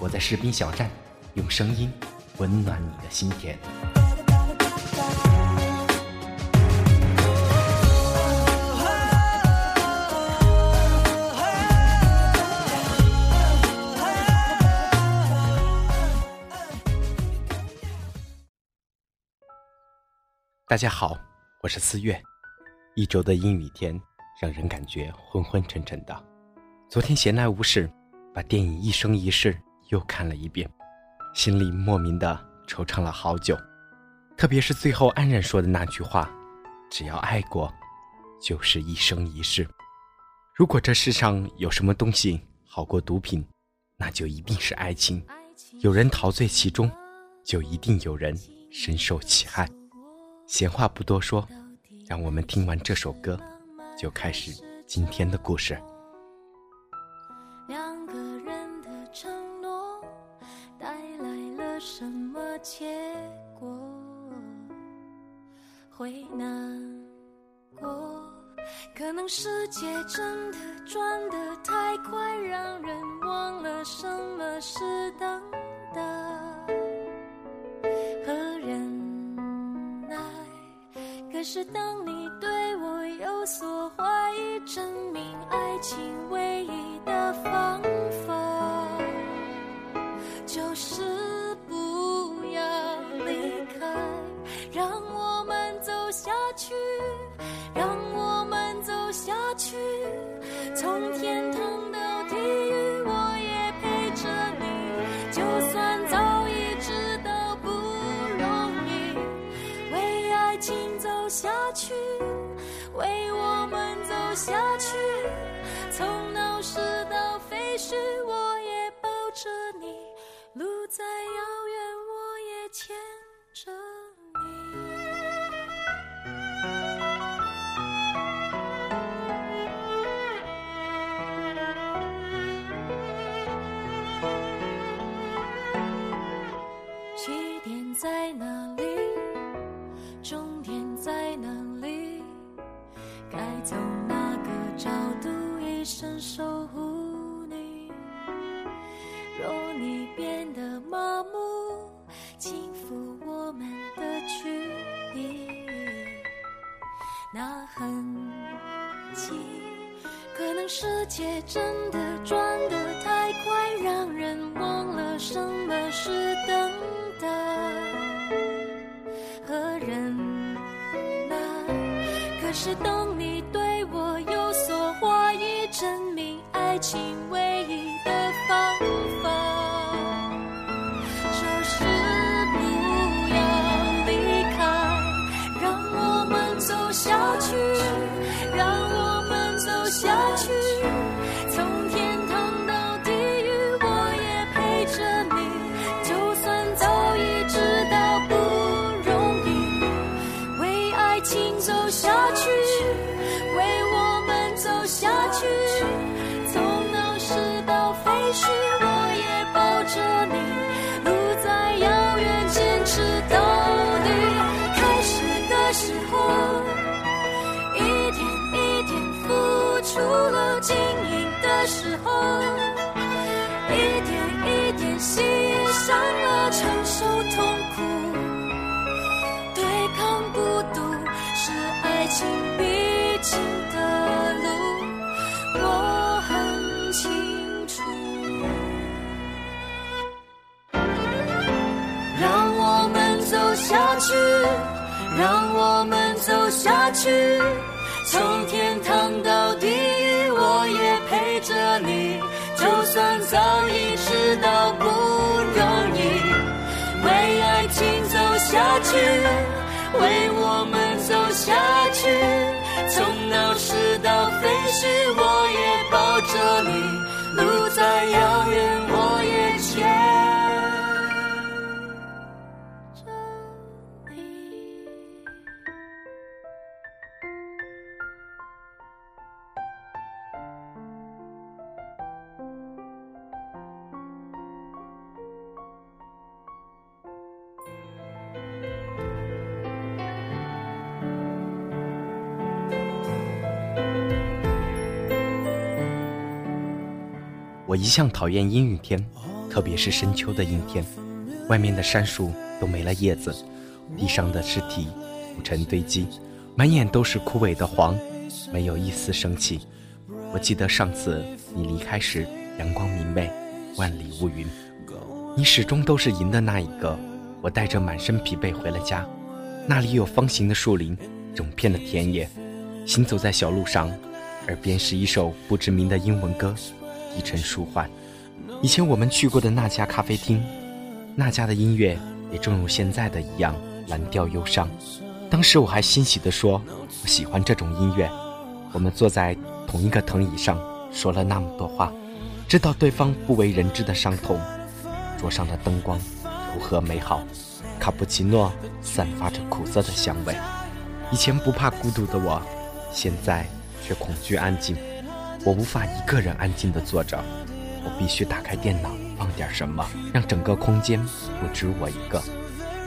我在士兵小站，用声音温暖你的心田。大家好，我是思月。一周的阴雨天，让人感觉昏昏沉沉的。昨天闲来无事，把电影《一生一世》又看了一遍，心里莫名的惆怅了好久。特别是最后安然说的那句话：“只要爱过，就是一生一世。”如果这世上有什么东西好过毒品，那就一定是爱情。有人陶醉其中，就一定有人深受其害。闲话不多说，让我们听完这首歌，就开始今天的故事。去，从天堂到地狱，我也陪着你，就算早已知道不容易。为爱情走下去，为我们走下去，生守护你？若你变得麻木，轻抚我们的距离，那痕迹，可能世界真的转得太快，让人忘了什么是等待。和忍耐。可是当彼此的路，我很清楚。让我们走下去，让我们走下去，从天堂到地狱，我也陪着你。就算早已知道不容易，为爱情走下去，为我们走下去，从闹市到废墟，我也抱着你，路再遥远，我一向讨厌阴雨天，特别是深秋的阴天，外面的杉树都没了叶子，地上的尸体浮尘堆积，满眼都是枯萎的黄，没有一丝生气。我记得上次你离开时，阳光明媚，万里无云，你始终都是赢的那一个。我带着满身疲惫回了家，那里有方形的树林，整片的田野，行走在小路上，耳边是一首不知名的英文歌，低沉舒缓。以前我们去过的那家咖啡厅，那家的音乐也正如现在的一样蓝调忧伤。当时我还欣喜地说：“我喜欢这种音乐。”我们坐在同一个藤椅上，说了那么多话，知道对方不为人知的伤痛。桌上的灯光。如何美好？卡布奇诺散发着苦涩的香味。以前不怕孤独的我，现在却恐惧安静。我无法一个人安静地坐着，我必须打开电脑，放点什么，让整个空间不止我一个。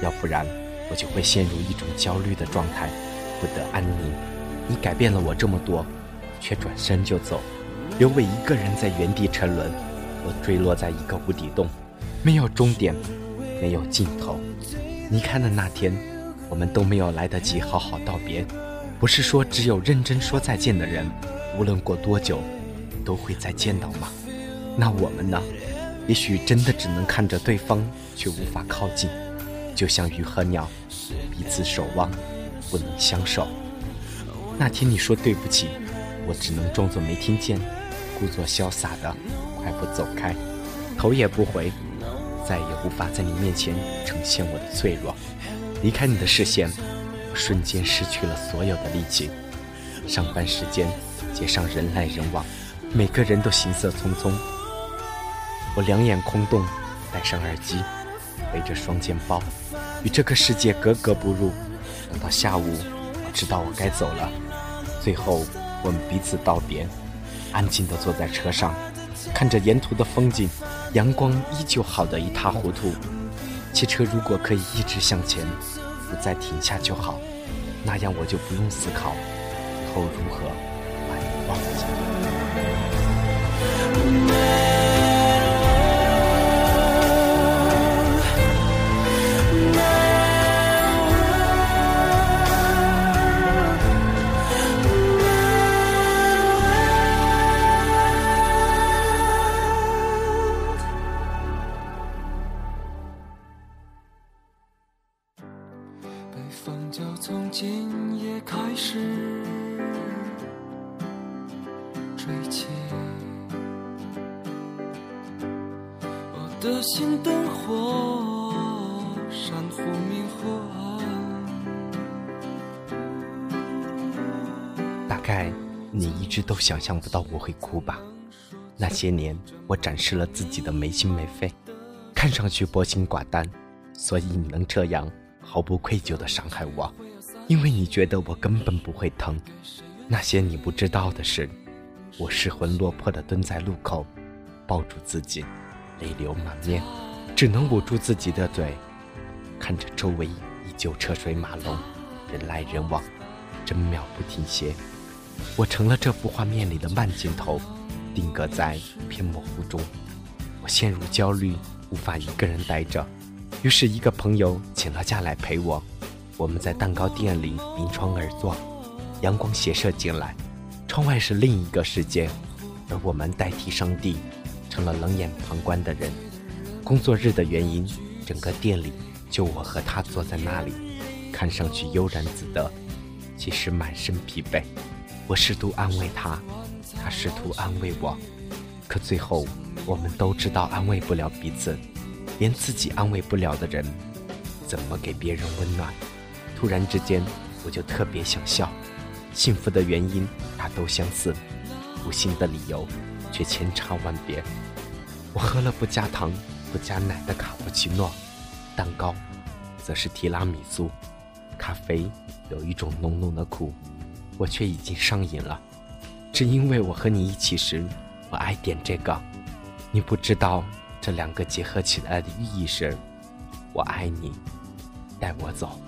要不然，我就会陷入一种焦虑的状态，不得安宁。你改变了我这么多，却转身就走，留我一个人在原地沉沦，我坠落在一个无底洞，没有终点。没有尽头。离开的那天，我们都没有来得及好好道别。不是说只有认真说再见的人，无论过多久，都会再见到吗？那我们呢？也许真的只能看着对方，却无法靠近，就像鱼和鸟，彼此守望，不能相守。那天你说对不起，我只能装作没听见，故作潇洒的快步走开，头也不回。再也无法在你面前呈现我的脆弱，离开你的视线，我瞬间失去了所有的力气。上班时间，街上人来人往，每个人都行色匆匆。我两眼空洞，戴上耳机，背着双肩包，与这个世界格格不入。等到下午，我知道我该走了。最后，我们彼此道别，安静地坐在车上，看着沿途的风景。阳光依旧好得一塌糊涂，汽车如果可以一直向前，不再停下就好，那样我就不用思考以后如何把想象不到我会哭吧？那些年，我展示了自己的没心没肺，看上去薄情寡淡，所以你能这样毫不愧疚地伤害我，因为你觉得我根本不会疼。那些你不知道的事，我失魂落魄地蹲在路口，抱住自己。泪流满面，只能捂住自己的嘴，看着周围依旧车水马龙，人来人往，真秒不停歇。我成了这幅画面里的慢镜头，定格在一片模糊中。我陷入焦虑，无法一个人待着，于是一个朋友请了假来陪我。我们在蛋糕店里临窗而坐，阳光斜射进来，窗外是另一个世界，而我们代替上帝。成了冷眼旁观的人。工作日的原因，整个店里就我和他坐在那里，看上去悠然自得，其实满身疲惫。我试图安慰他，他试图安慰我，可最后我们都知道安慰不了彼此，连自己安慰不了的人，怎么给别人温暖？突然之间，我就特别想笑。幸福的原因大都相似，不幸的理由。却千差万别。我喝了不加糖、不加奶的卡布奇诺，蛋糕则是提拉米苏，咖啡有一种浓浓的苦，我却已经上瘾了。只因为我和你一起时，我爱点这个。你不知道这两个结合起来的寓意是：我爱你，带我走。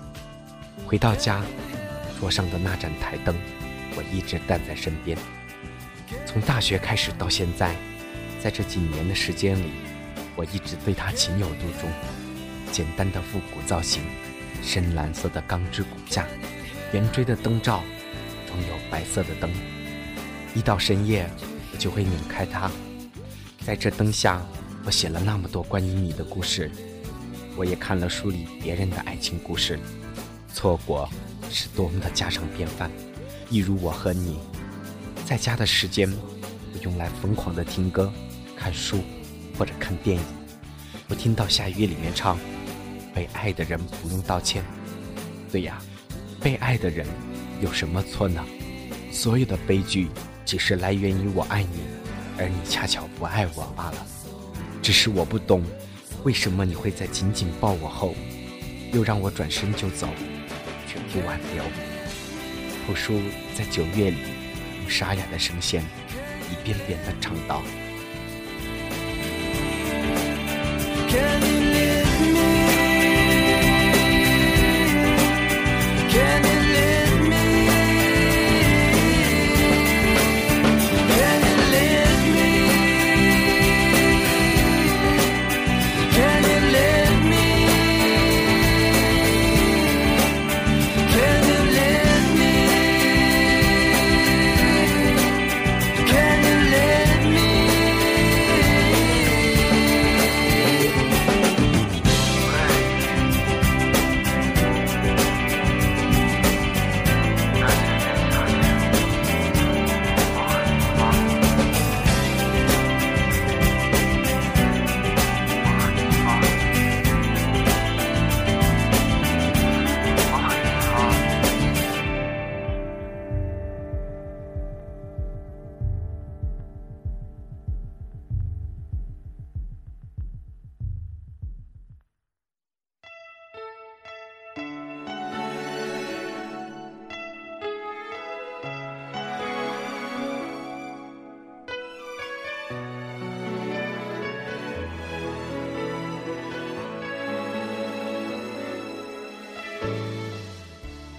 回到家，桌上的那盏台灯，我一直带在身边。从大学开始到现在，在这几年的时间里，我一直对它情有独钟。简单的复古造型，深蓝色的钢制骨架，圆锥的灯罩，有白色的灯。一到深夜，我就会拧开它，在这灯下，我写了那么多关于你的故事。我也看了书里别人的爱情故事，错过是多么的家常便饭。一如我和你，在家的时间，我用来疯狂的听歌、看书或者看电影。我听到下雨里面唱。被爱的人不用道歉。对呀，被爱的人有什么错呢？所有的悲剧只是来源于我爱你，而你恰巧不爱我罢了。只是我不懂，为什么你会在紧紧抱我后，又让我转身就走，却不挽留。朴树在九月里用沙哑的声线，一遍遍地唱道。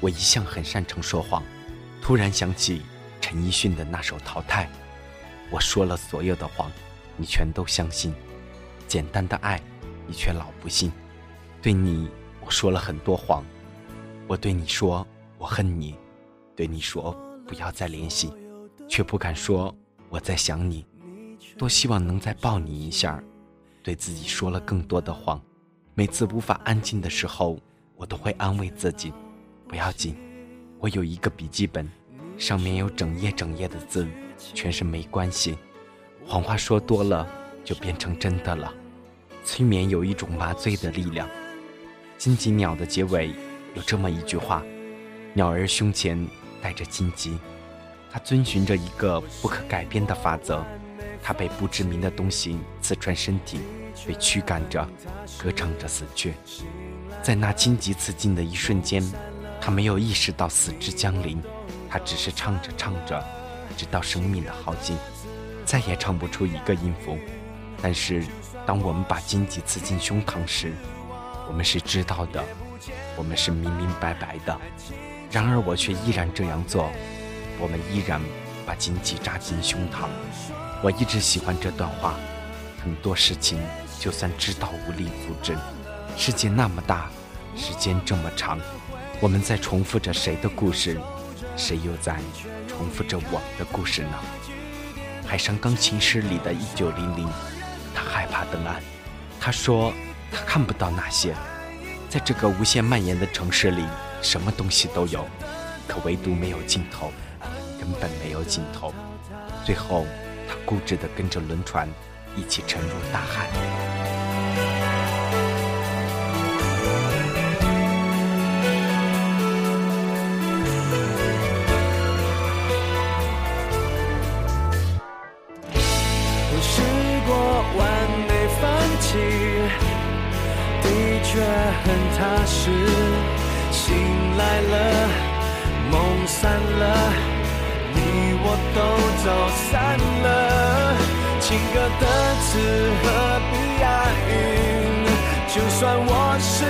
我一向很擅长说谎，突然想起陈奕迅的那首《淘汰》，我说了所有的谎，你全都相信；简单的爱，你却老不信。对你，我说了很多谎，我对你说我恨你，对你说不要再联系，却不敢说我在想你。多希望能再抱你一下，对自己说了更多的谎。每次无法安静的时候，我都会安慰自己。不要紧，我有一个笔记本，上面有整页整页的字，全是没关系。谎话说多了就变成真的了。催眠有一种麻醉的力量。荆棘鸟的结尾有这么一句话：鸟儿胸前带着荆棘，它遵循着一个不可改变的法则，它被不知名的东西刺穿身体，被驱赶着，歌唱着死去。在那荆棘刺进的一瞬间。他没有意识到死之将临，他只是唱着唱着，直到生命的耗尽，再也唱不出一个音符。但是，当我们把荆棘刺进胸膛时，我们是知道的，我们是明明白白的。然而，我却依然这样做。我们依然把荆棘扎进胸膛。我一直喜欢这段话。很多事情，就算知道无力复制，世界那么大，时间这么长。我们在重复着谁的故事，谁又在重复着我们的故事呢？海上钢琴师里的一九零零，他害怕登岸，他说他看不到那些，在这个无限蔓延的城市里，什么东西都有，可唯独没有尽头，根本没有尽头。最后，他固执地跟着轮船一起沉入大海。踏实，醒来了，梦散了，你我都走散了。情歌的词何必押韵？就算我是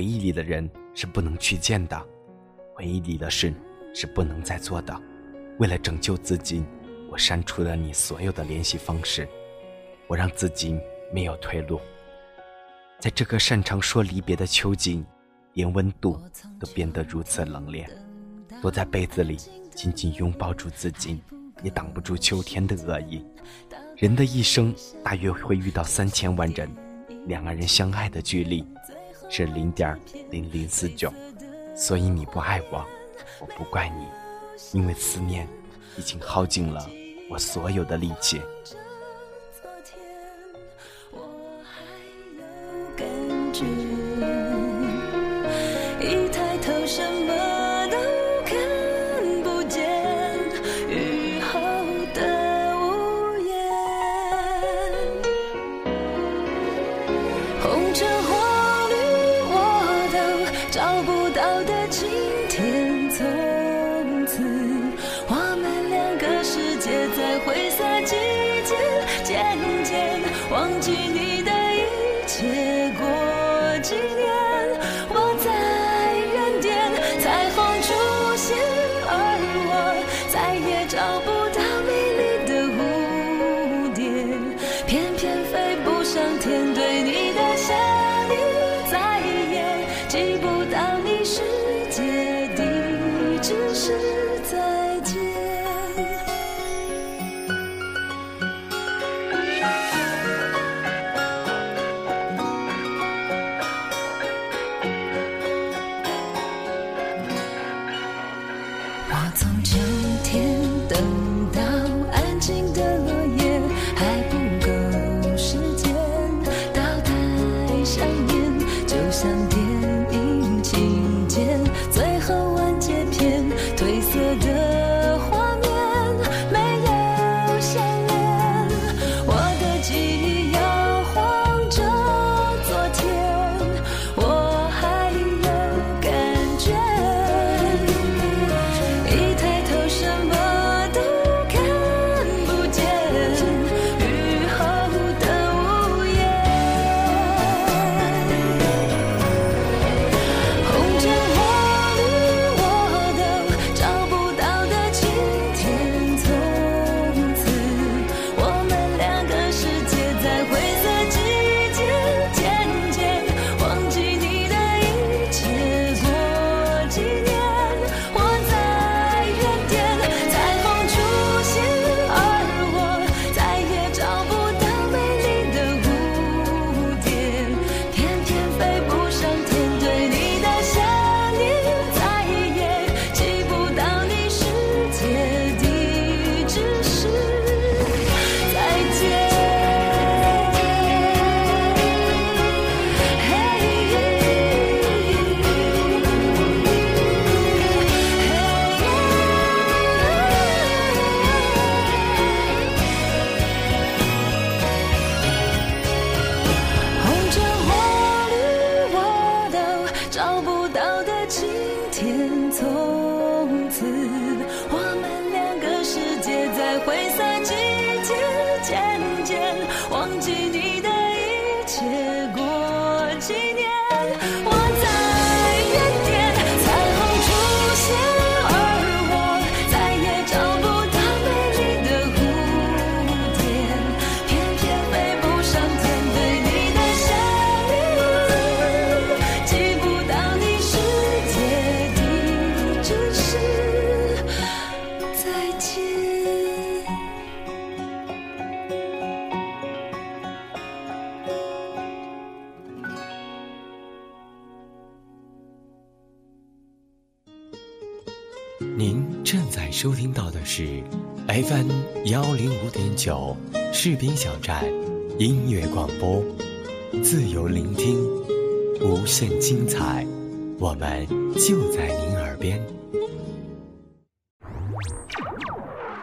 回忆里的人是不能去见的，回忆里的事是不能再做的。为了拯救自己，我删除了你所有的联系方式，我让自己没有退路。在这个擅长说离别的秋季，连温度都变得如此冷冽。躲在被子里，紧紧拥抱住自己，也挡不住秋天的恶意。人的一生大约会遇到三千万人，两个人相爱的距离。是零点零零四九，所以你不爱我，我不怪你，因为思念已经耗尽了我所有的力气。忘记你的一切。收听到的是 FM 幺零五点九士兵小站音乐广播，自由聆听，无限精彩，我们就在您耳边。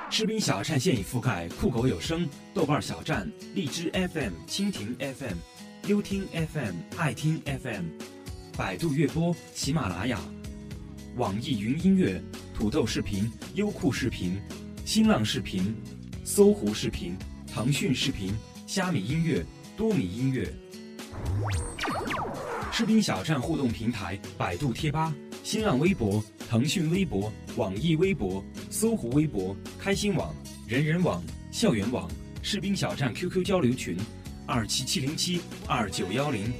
士兵小站现已覆盖酷狗有声、豆瓣小站、荔枝 FM、蜻蜓 FM、优听 FM、爱听 FM、百度乐播、喜马拉雅、网易云音乐、土豆视频、优酷视频、新浪视频、搜狐视频、腾讯视频、虾米音乐、多米音乐。士兵小站互动平台：百度贴吧、新浪微博、腾讯微博、网易微博、搜狐微博、开心网、人人网、校园网、士兵小站 QQ 交流群：二七七零七二九幺零。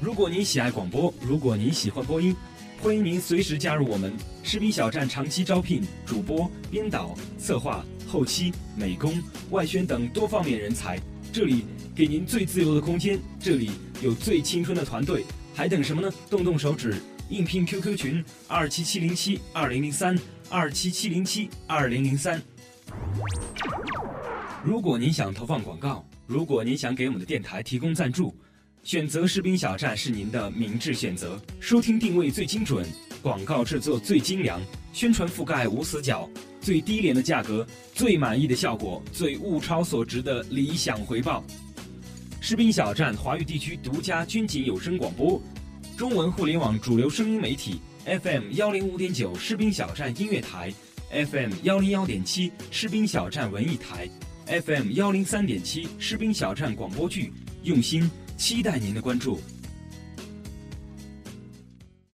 如果您喜爱广播，如果您喜欢播音，欢迎您随时加入我们士兵小站，长期招聘主播、编导、策划、后期、美工、外宣等多方面人才。这里给您最自由的空间，这里有最青春的团队，还等什么呢？动动手指，应聘 QQ 群二七七零七二零零三二七七零七二零零三。如果您想投放广告，如果您想给我们的电台提供赞助，选择士兵小站是您的明智选择。收听定位最精准，广告制作最精良，宣传覆盖无死角，最低廉的价格，最满意的效果，最物超所值的理想回报。士兵小站华语地区独家军警有声广播，中文互联网主流声音媒体 FM 幺零五点九士兵小站音乐台，FM 幺零幺点七士兵小站文艺台，FM 幺零三点七士兵小站广播剧，用心期待您的关注。